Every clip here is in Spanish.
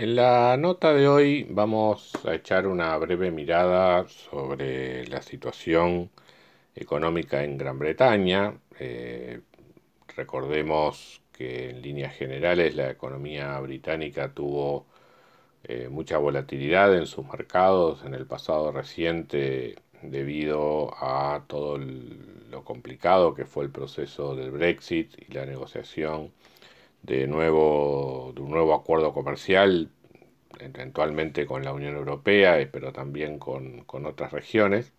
En la nota de hoy vamos a echar una breve mirada sobre la situación económica en Gran Bretaña. Eh, recordemos que en líneas generales la economía británica tuvo eh, mucha volatilidad en sus mercados en el pasado reciente debido a todo lo complicado que fue el proceso del Brexit y la negociación de, nuevo, de un nuevo acuerdo comercial, eventualmente con la Unión Europea, eh, pero también con, otras regiones.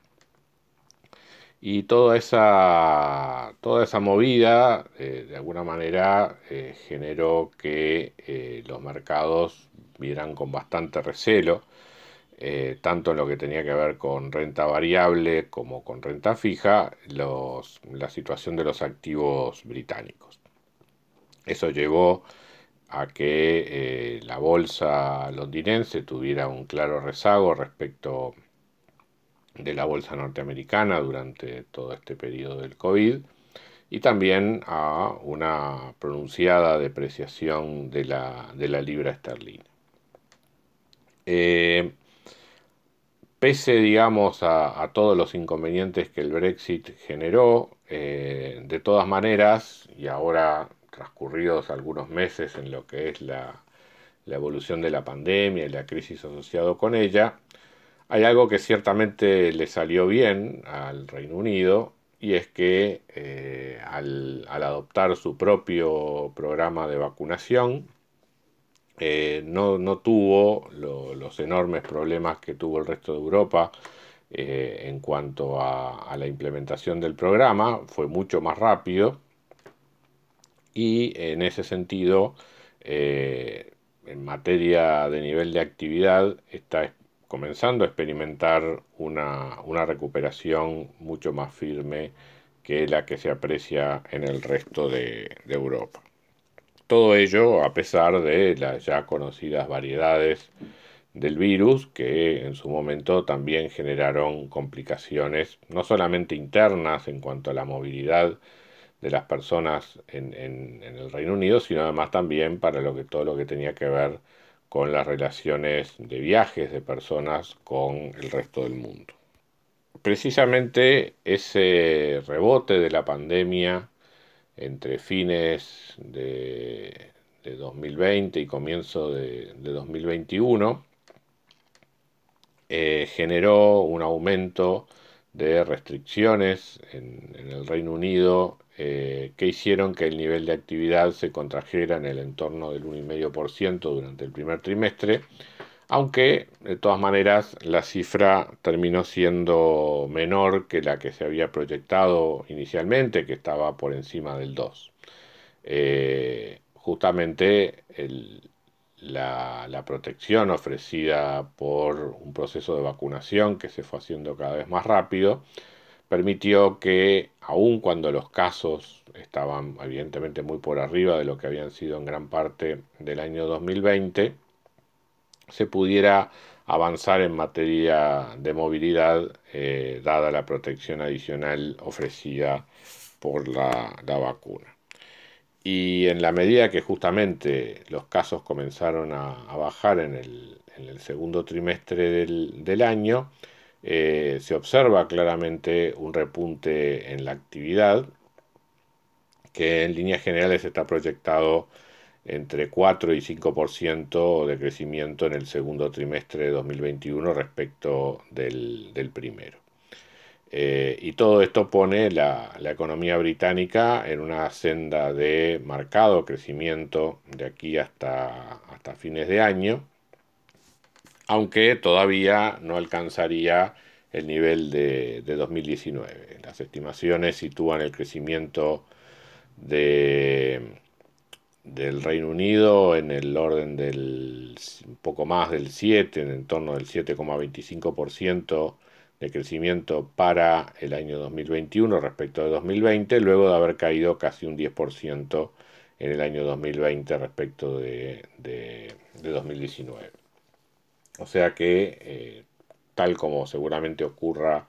Y toda esa, toda esa movida, eh, de alguna manera, eh, generó que los mercados vieran con bastante recelo, tanto en lo que tenía que ver con renta variable como con renta fija, la situación de los activos británicos. Eso llevó a que eh, la bolsa londinense tuviera un claro rezago respecto de la bolsa norteamericana durante todo este periodo del COVID y también a una pronunciada depreciación de la, libra esterlina. Eh, pese, digamos, a, todos los inconvenientes que el Brexit generó, eh, de todas maneras, y ahora transcurridos algunos meses en lo que es la, evolución de la pandemia y la crisis asociada con ella, hay algo que ciertamente le salió bien al Reino Unido y es que eh, al, adoptar su propio programa de vacunación, eh, no, tuvo los enormes problemas que tuvo el resto de Europa eh, en cuanto a, la implementación del programa, fue mucho más rápido y en ese sentido, eh, en materia de nivel de actividad, está comenzando a experimentar una, recuperación mucho más firme que la que se aprecia en el resto de, Europa. Todo ello a pesar de las ya conocidas variedades del virus que en su momento también generaron complicaciones no solamente internas en cuanto a la movilidad de las personas en, el Reino Unido, sino además también para lo que, todo lo que tenía que ver con las relaciones de viajes de personas con el resto del mundo. Precisamente ese rebote de la pandemia entre fines de, 2020 y comienzo de, 2021 eh, generó un aumento de restricciones en, en el Reino Unido eh, que hicieron que el nivel de actividad se contrajera en el entorno del 1,5% durante el primer trimestre, aunque de todas maneras la cifra terminó siendo menor que la que se había proyectado inicialmente, que estaba por encima del 2. Eh, justamente la, la, protección ofrecida por un proceso de vacunación que se fue haciendo cada vez más rápido, permitió que, aun cuando los casos estaban evidentemente muy por arriba de lo que habían sido en gran parte del año 2020, se pudiera avanzar en materia de movilidad eh, dada la protección adicional ofrecida por la, vacuna. Y en la medida que justamente los casos comenzaron a, bajar en el, segundo trimestre del año, eh, se observa claramente un repunte en la actividad que en líneas generales está proyectado entre 4 y 5% de crecimiento en el segundo trimestre de 2021 respecto del, primero. Eh, y todo esto pone la, economía británica en una senda de marcado crecimiento de aquí hasta, hasta fines de año, aunque todavía no alcanzaría el nivel de, 2019. Las estimaciones sitúan el crecimiento de, del Reino Unido en el orden del poco más del 7, en torno del 7,25% de crecimiento para el año 2021 respecto de 2020, luego de haber caído casi un 10% en el año 2020 respecto de, 2019. O sea que, eh, tal como seguramente ocurra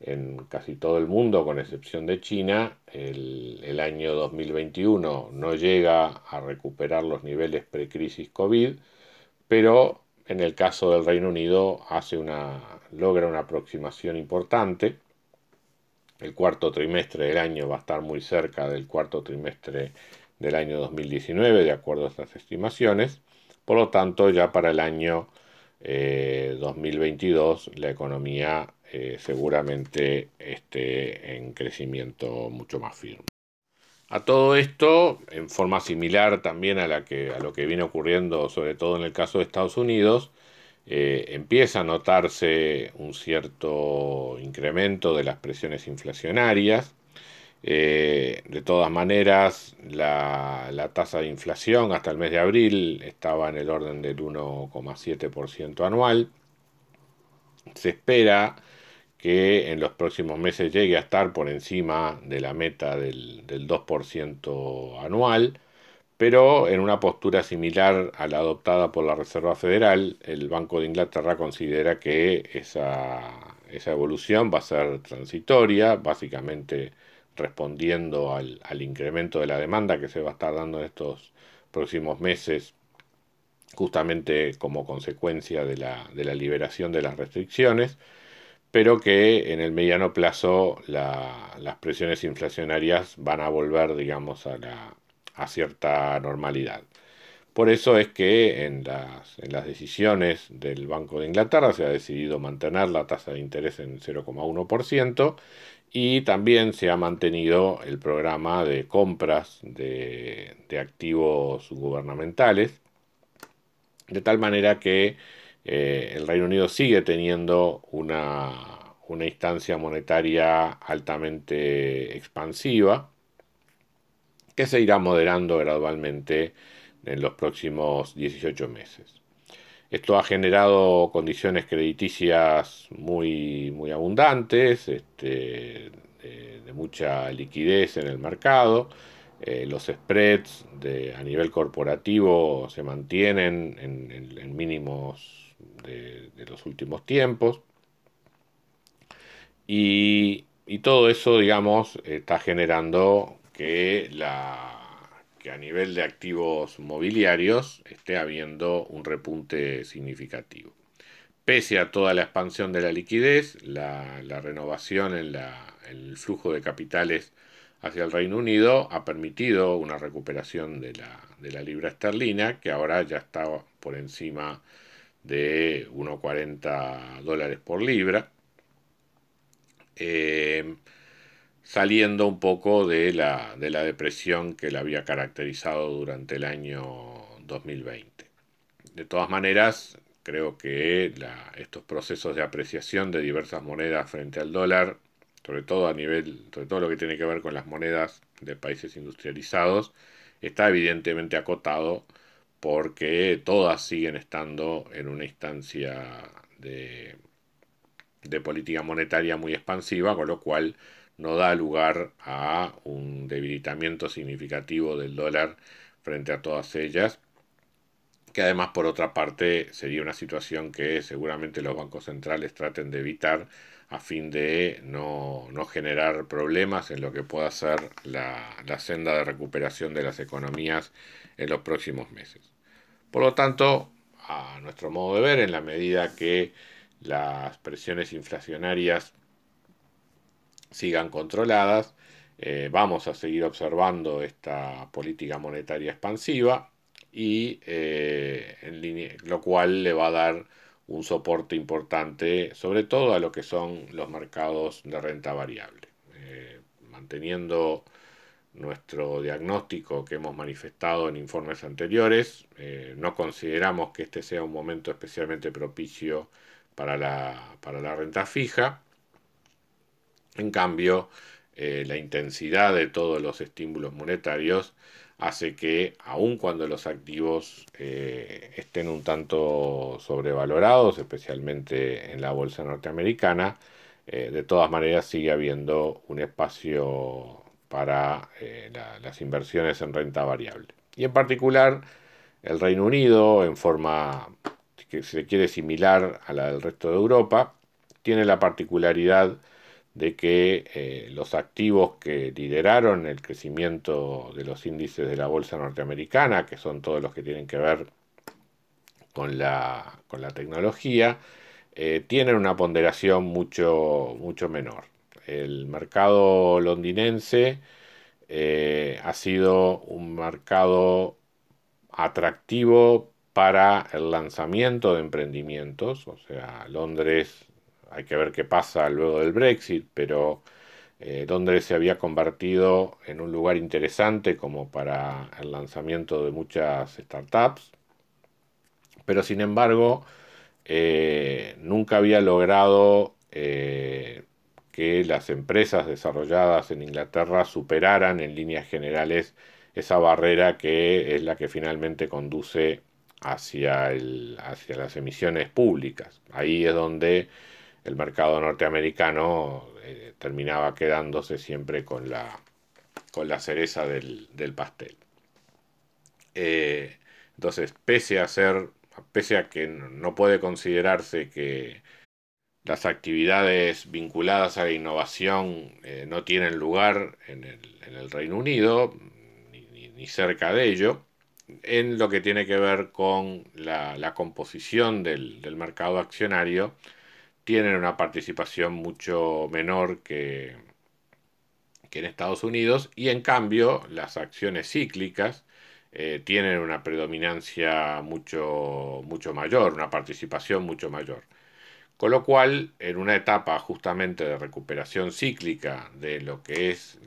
en casi todo el mundo, con excepción de China, el, año 2021 no llega a recuperar los niveles precrisis COVID, pero en el caso del Reino Unido hace una, logra una aproximación importante. El cuarto trimestre del año va a estar muy cerca del cuarto trimestre del año 2019, de acuerdo a estas estimaciones. Por lo tanto, ya para el año 2022 eh, la economía eh, seguramente esté en crecimiento mucho más firme. A todo esto, en forma similar también a, la que, a lo que viene ocurriendo, sobre todo en el caso de Estados Unidos, eh, empieza a notarse un cierto incremento de las presiones inflacionarias. Eh, de todas maneras, la, tasa de inflación hasta el mes de abril estaba en el orden del 1,7% anual. Se espera que en los próximos meses llegue a estar por encima de la meta del, del 2% anual, pero en una postura similar a la adoptada por la Reserva Federal, el Banco de Inglaterra considera que esa, esa evolución va a ser transitoria, básicamente respondiendo al, al, incremento de la demanda que se va a estar dando en estos próximos meses, justamente como consecuencia de la, de la liberación de las restricciones pero que en el mediano plazo las presiones inflacionarias van a volver, digamos, a, la, a cierta normalidad. Por eso es que en las, en las, decisiones del Banco de Inglaterra se ha decidido mantener la tasa de interés en 0,1% y también se ha mantenido el programa de compras de, de activos gubernamentales, de tal manera que eh, el Reino Unido sigue teniendo una, una instancia monetaria altamente expansiva que se irá moderando gradualmente en los próximos 18 meses. Esto ha generado condiciones crediticias muy, muy abundantes, este, de, mucha liquidez en el mercado. Eh, los spreads de, a nivel corporativo se mantienen en mínimos de, los últimos tiempos. Y, todo eso, digamos, está generando que, la, que a nivel de activos mobiliarios esté habiendo un repunte significativo. Pese a toda la expansión de la liquidez, la, renovación en, el flujo de capitales hacia el Reino Unido ha permitido una recuperación de la, de la libra esterlina, que ahora ya está por encima de 1,40 dólares por libra, eh, saliendo un poco de la, de la depresión que la había caracterizado durante el año 2020. De todas maneras, creo que estos procesos de apreciación de diversas monedas frente al dólar, sobre todo a nivel, sobre todo lo que tiene que ver con las monedas de países industrializados, está evidentemente acotado porque todas siguen estando en una instancia de, política monetaria muy expansiva, con lo cual no da lugar a un debilitamiento significativo del dólar frente a todas ellas, que además por otra parte sería una situación que seguramente los bancos centrales traten de evitar a fin de no, generar problemas en lo que pueda ser la senda de recuperación de las economías en los próximos meses. Por lo tanto, a nuestro modo de ver, en la medida que las presiones inflacionarias sigan controladas, eh, vamos a seguir observando esta política monetaria expansiva y eh, en lo cual le va a dar un soporte importante, sobre todo a lo que son los mercados de renta variable, eh, manteniendo nuestro diagnóstico que hemos manifestado en informes anteriores. No consideramos que este sea un momento especialmente propicio para la, para la renta fija. En cambio, eh, la intensidad de todos los estímulos monetarios hace que aun cuando los activos eh, estén un tanto sobrevalorados, especialmente en la bolsa norteamericana, eh, de todas maneras sigue habiendo un espacio para las inversiones en renta variable. Y en particular el Reino Unido, en forma que se quiere similar a la del resto de Europa, tiene la particularidad de que eh, los activos que lideraron el crecimiento de los índices de la bolsa norteamericana, que son todos los que tienen que ver con la, con la tecnología, eh, tienen una ponderación mucho, mucho menor. El mercado londinense eh, ha sido un mercado atractivo para el lanzamiento de emprendimientos, o sea, Londres hay que ver qué pasa luego del Brexit, pero eh, Londres se había convertido en un lugar interesante como para el lanzamiento de muchas startups, pero sin embargo eh, nunca había logrado eh, que las empresas desarrolladas en Inglaterra superaran en líneas generales esa barrera que es la que finalmente conduce hacia, el, hacia las emisiones públicas. Ahí es donde el mercado norteamericano eh, terminaba quedándose siempre con la, con la cereza del, pastel. Eh, entonces, pese a ser, pese a que no puede considerarse que las actividades vinculadas a la innovación eh, no tienen lugar en el, Reino Unido, ni, cerca de ello, en lo que tiene que ver con la, composición del, del mercado accionario, tienen una participación mucho menor que, que en Estados Unidos y en cambio las acciones cíclicas eh, tienen una predominancia mucho, mucho mayor, una participación mucho mayor. Con lo cual, en una etapa justamente de recuperación cíclica de lo que es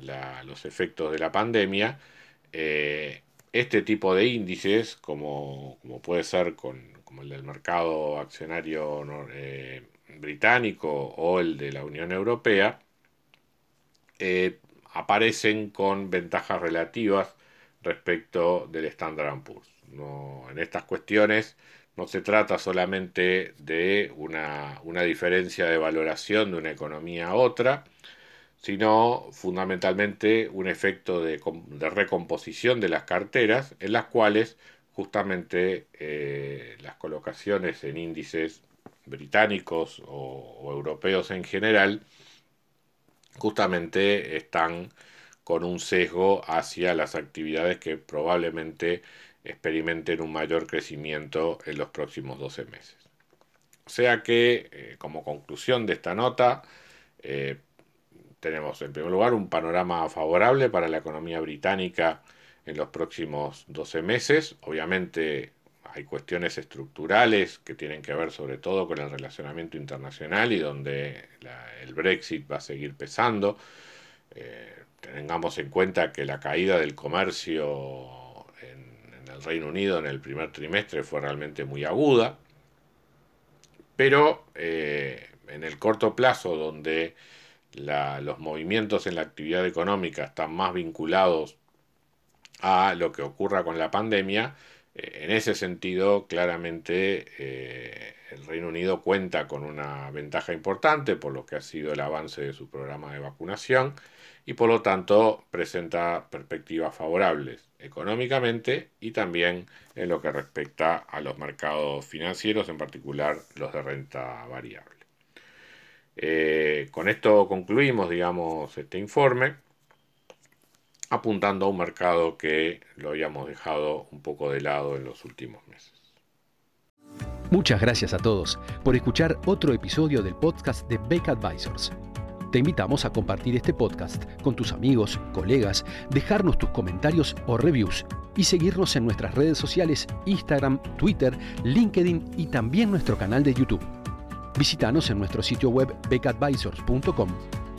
los efectos de la pandemia, eh, este tipo de índices, como, puede ser con, como el del mercado accionario eh, británico o el de la Unión Europea, eh, aparecen con ventajas relativas respecto del Standard Poor's. No, en estas cuestiones no se trata solamente de una, diferencia de valoración de una economía a otra, sino fundamentalmente un efecto de, recomposición de las carteras en las cuales justamente eh, las colocaciones en índices británicos o, europeos en general, justamente están con un sesgo hacia las actividades que probablemente experimenten un mayor crecimiento en los próximos 12 meses. O sea que, eh, como conclusión de esta nota, eh, tenemos en primer lugar un panorama favorable para la economía británica en los próximos 12 meses. Obviamente hay cuestiones estructurales que tienen que ver sobre todo con el relacionamiento internacional y donde el Brexit va a seguir pesando. Eh, tengamos en cuenta que la caída del comercio en, el Reino Unido en el primer trimestre fue realmente muy aguda, pero eh, en el corto plazo donde los movimientos en la actividad económica están más vinculados a lo que ocurra con la pandemia, en ese sentido, claramente eh, el Reino Unido cuenta con una ventaja importante por lo que ha sido el avance de su programa de vacunación y por lo tanto presenta perspectivas favorables económicamente y también en lo que respecta a los mercados financieros, en particular los de renta variable. Eh, con esto concluimos, digamos, este informe apuntando a un mercado que lo habíamos dejado un poco de lado en los últimos meses. Muchas gracias a todos por escuchar otro episodio del podcast de Beck Advisors. Te invitamos a compartir este podcast con tus amigos, colegas, dejarnos tus comentarios o reviews y seguirnos en nuestras redes sociales Instagram, Twitter, LinkedIn y también nuestro canal de YouTube. Visítanos en nuestro sitio web beckadvisors.com